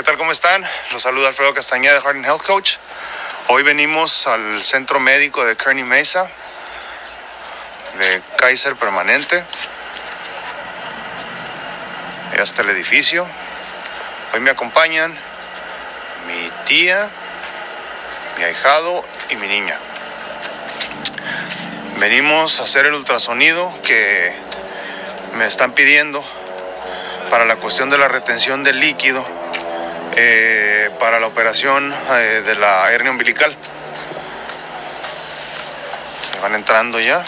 ¿Qué tal? ¿Cómo están? Los saluda Alfredo Castañeda de Harding Health Coach. Hoy venimos al centro médico de Kearney Mesa, de Kaiser Permanente. Ya está el edificio. Hoy me acompañan mi tía, mi ahijado y mi niña. Venimos a hacer el ultrasonido que me están pidiendo para la cuestión de la retención del líquido eh, para la operación eh, de la hernia umbilical. van entrando ya.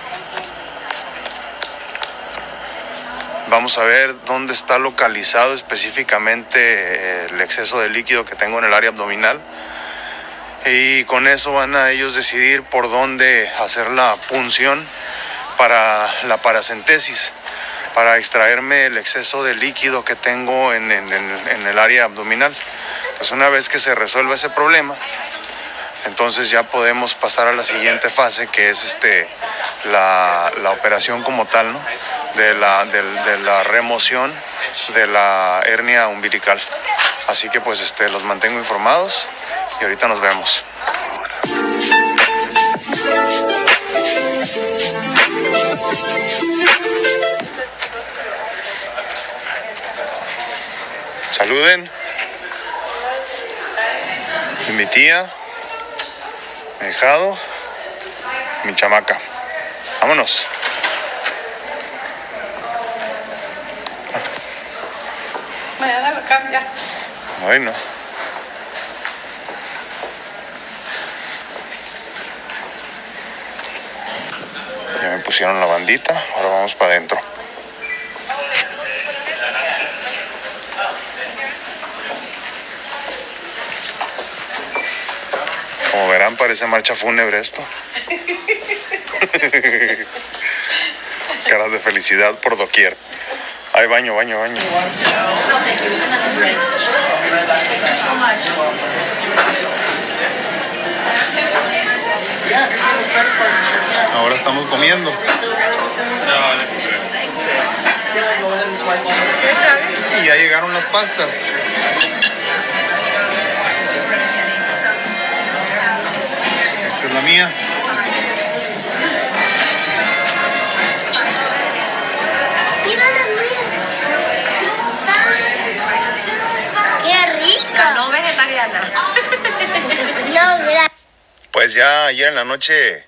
Vamos a ver dónde está localizado específicamente eh, el exceso de líquido que tengo en el área abdominal. Y con eso van a ellos decidir por dónde hacer la punción para la paracentesis para extraerme el exceso de líquido que tengo en, el área abdominal. Pues una vez que se resuelva ese problema, entonces ya podemos pasar a la siguiente fase que es este la, operación como tal, ¿no? De la, de la remoción de la hernia umbilical. Así que pues este, los mantengo informados y ahorita nos vemos. Saluden. Mi tía, mi hijado, mi chamaca. Vámonos. Mañana lo cambia. Bueno. Ya me pusieron la bandita, ahora vamos para adentro. Como verán, parece marcha fúnebre esto. Caras de felicidad por doquier. Ay, baño, baño, baño. Ahora estamos comiendo. Y ya llegaron las pastas. ¡Qué rica! No vegetariana. Pues ya ayer en la noche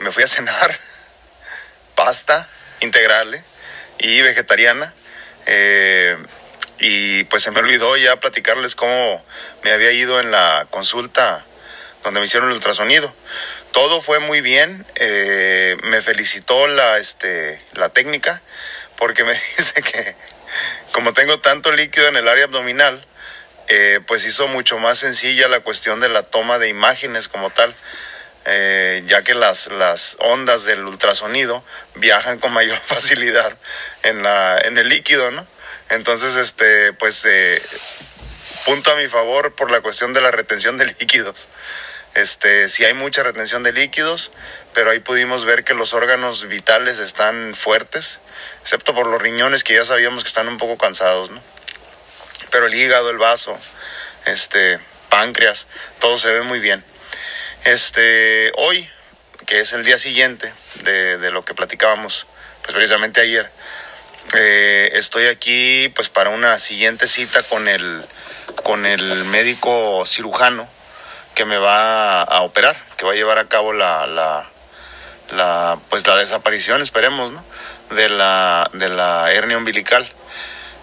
me fui a cenar pasta integral y vegetariana. Eh, y pues se me olvidó ya platicarles cómo me había ido en la consulta donde me hicieron el ultrasonido. Todo fue muy bien, eh, me felicitó la, este, la técnica porque me dice que como tengo tanto líquido en el área abdominal, eh, pues hizo mucho más sencilla la cuestión de la toma de imágenes como tal. Eh, ya que las, las ondas del ultrasonido viajan con mayor facilidad en, la, en el líquido, ¿no? Entonces, este, pues, punto a mi favor por la cuestión de la retención de líquidos. Este, sí hay mucha retención de líquidos, pero ahí pudimos ver que los órganos vitales están fuertes, excepto por los riñones que ya sabíamos que están un poco cansados, ¿no? Pero el hígado, el vaso, este, páncreas, todo se ve muy bien. Este, hoy, que es el día siguiente de, lo que platicábamos, pues precisamente ayer, eh, estoy aquí pues para una siguiente cita con el, con el médico cirujano que me va a operar, que va a llevar a cabo la, la, pues la desaparición, esperemos, ¿no? De la, de la hernia umbilical.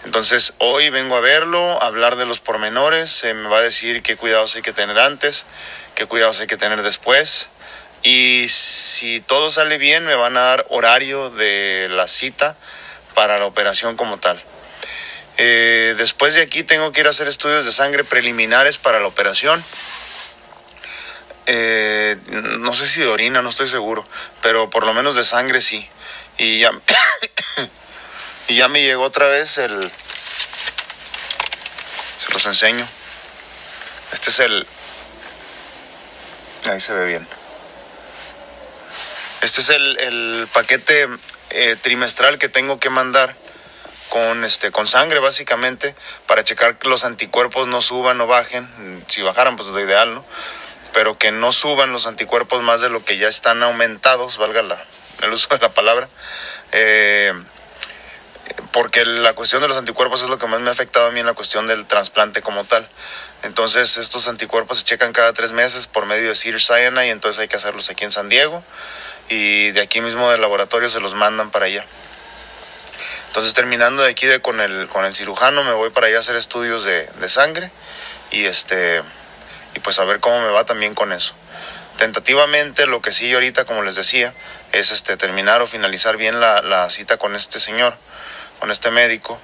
Entonces hoy vengo a verlo, a hablar de los pormenores, se me va a decir qué cuidados hay que tener antes, qué cuidados hay que tener después. Y si todo sale bien, me van a dar horario de la cita para la operación como tal. Eh, después de aquí tengo que ir a hacer estudios de sangre preliminares para la operación. Eh, no sé si de orina, no estoy seguro, pero por lo menos de sangre sí. Y ya, y ya me llegó otra vez el... Se los enseño. Este es el... Ahí se ve bien. Este es el, paquete eh, trimestral que tengo que mandar con, este, con sangre básicamente para checar que los anticuerpos no suban o bajen. Si bajaran, pues lo ideal, ¿no? Pero que no suban los anticuerpos más de lo que ya están aumentados, valga la, el uso de la palabra. Eh, porque la cuestión de los anticuerpos es lo que más me ha afectado a mí en la cuestión del trasplante como tal. Entonces estos anticuerpos se checan cada tres meses por medio de Cedar Sinai y entonces hay que hacerlos aquí en San Diego y de aquí mismo del laboratorio se los mandan para allá. Entonces terminando de aquí de, con, el, con el cirujano me voy para allá a hacer estudios de, de sangre y este y pues a ver cómo me va también con eso. Tentativamente lo que sí ahorita como les decía es este terminar o finalizar bien la, cita con este señor, con este médico,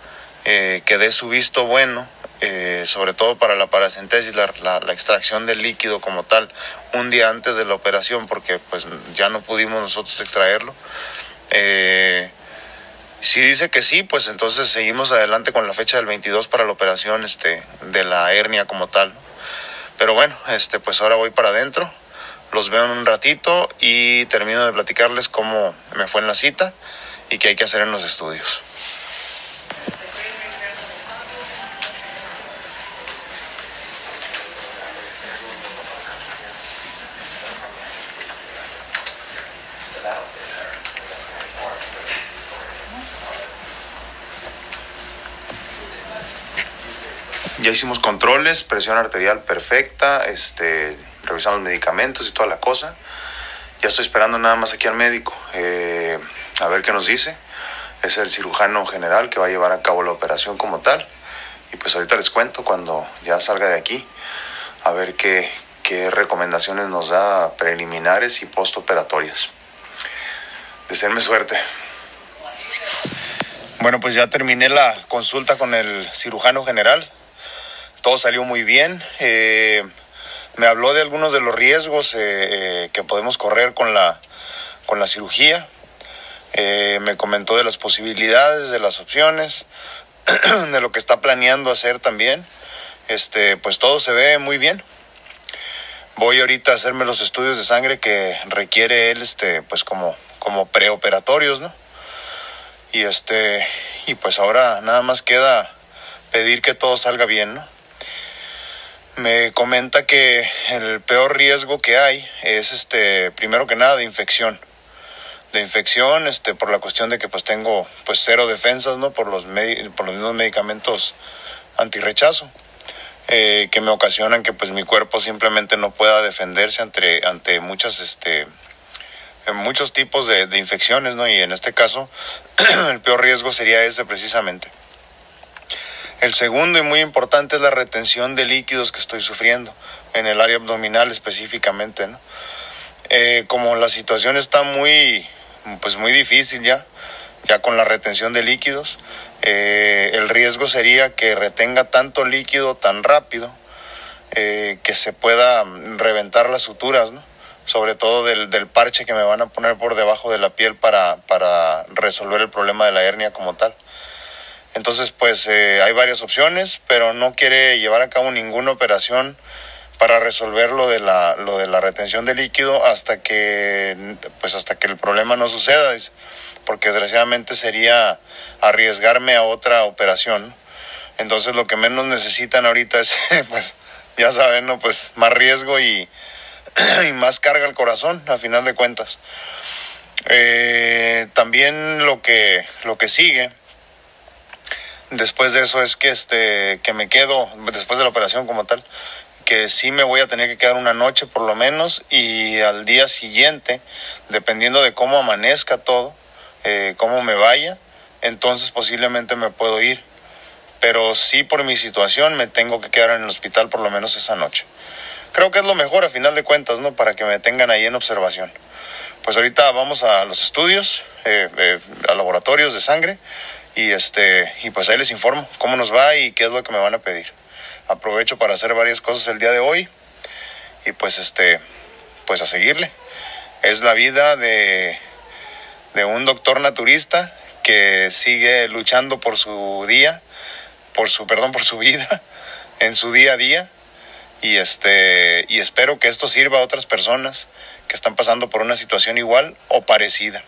eh, que dé su visto bueno eh, sobre todo para la paracentesis, la, la, extracción del líquido como tal, un día antes de la operación, porque pues ya no pudimos nosotros extraerlo. Eh, si dice que sí, pues entonces seguimos adelante con la fecha del 22 para la operación este, de la hernia como tal. Pero bueno, este, pues ahora voy para adentro, los veo en un ratito y termino de platicarles cómo me fue en la cita y qué hay que hacer en los estudios. Ya hicimos controles, presión arterial perfecta, este, revisamos medicamentos y toda la cosa. Ya estoy esperando nada más aquí al médico, eh, a ver qué nos dice. Es el cirujano general que va a llevar a cabo la operación como tal. Y pues ahorita les cuento cuando ya salga de aquí, a ver qué, qué recomendaciones nos da preliminares y postoperatorias. Deseenme suerte. Bueno, pues ya terminé la consulta con el cirujano general todo salió muy bien. Eh, me habló de algunos de los riesgos eh, eh, que podemos correr con la, con la cirugía. me comentó de las posibilidades, de las opciones, de lo que está planeando hacer también. Este, pues todo se ve muy bien. Voy ahorita a hacerme los estudios de sangre que requiere él, este, pues como, como preoperatorios, ¿no? Y este, y pues ahora nada más queda pedir que todo salga bien, ¿no? Me comenta que el peor riesgo que hay es este primero que nada de infección. De infección este por la cuestión de que pues tengo pues cero defensas no por los por los mismos medicamentos antirrechazo eh, que me ocasionan que pues mi cuerpo simplemente no pueda defenderse ante ante muchas este muchos tipos de, de infecciones no y en este caso el peor riesgo sería ese precisamente el segundo y muy importante es la retención de líquidos que estoy sufriendo en el área abdominal específicamente. Eh, como la situación está muy, pues muy difícil ya, ya con la retención de líquidos, eh, el riesgo sería que retenga tanto líquido tan rápido eh, que se pueda reventar las suturas, sobre todo del, del, parche que me van a poner por debajo de la piel para, para resolver el problema de la hernia como tal. Entonces, pues eh, hay varias opciones, pero no quiere llevar a cabo ninguna operación para resolver lo de la, lo de la retención de líquido hasta que, pues hasta que el problema no suceda, porque desgraciadamente sería arriesgarme a otra operación. Entonces, lo que menos necesitan ahorita es, pues, ya saben, ¿no? Pues más riesgo y, más carga al corazón, a final de cuentas. Eh, también lo que, lo que sigue después de eso es que este que me quedo después de la operación como tal que sí me voy a tener que quedar una noche por lo menos y al día siguiente dependiendo de cómo amanezca todo eh, cómo me vaya entonces posiblemente me puedo ir. Pero sí por mi situación me tengo que quedar en el hospital por lo menos esa noche. Creo que es lo mejor a final de cuentas no para que me tengan ahí en observación. Pues ahorita vamos a los estudios eh, eh, a laboratorios de sangre y este y pues ahí les informo cómo nos va y qué es lo que me van a pedir. Aprovecho para hacer varias cosas el día de hoy y pues este pues a seguirle. Es la vida de de un doctor naturista que sigue luchando por su día por su perdón por su vida en su día a día y este y espero que esto sirva a otras personas que están pasando por una situación igual o parecida.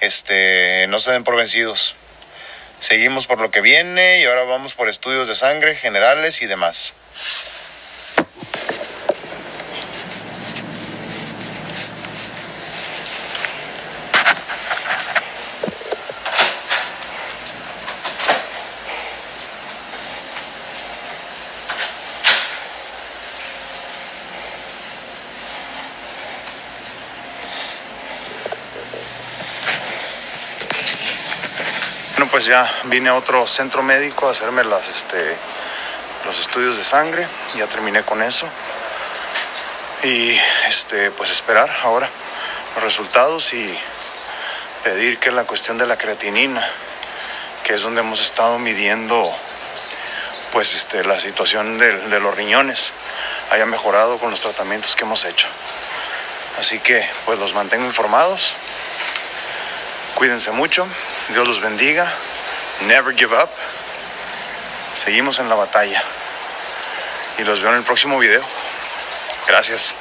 Este no se den por vencidos Seguimos por lo que viene y ahora vamos por estudios de sangre generales y demás. Pues ya vine a otro centro médico a hacerme las, este, los estudios de sangre. Ya terminé con eso. Y este, pues esperar ahora los resultados y pedir que la cuestión de la creatinina, que es donde hemos estado midiendo pues este, la situación de, de los riñones, haya mejorado con los tratamientos que hemos hecho. Así que pues los mantengo informados. Cuídense mucho. Dios los bendiga. Never give up. Seguimos en la batalla. Y los veo en el próximo video. Gracias.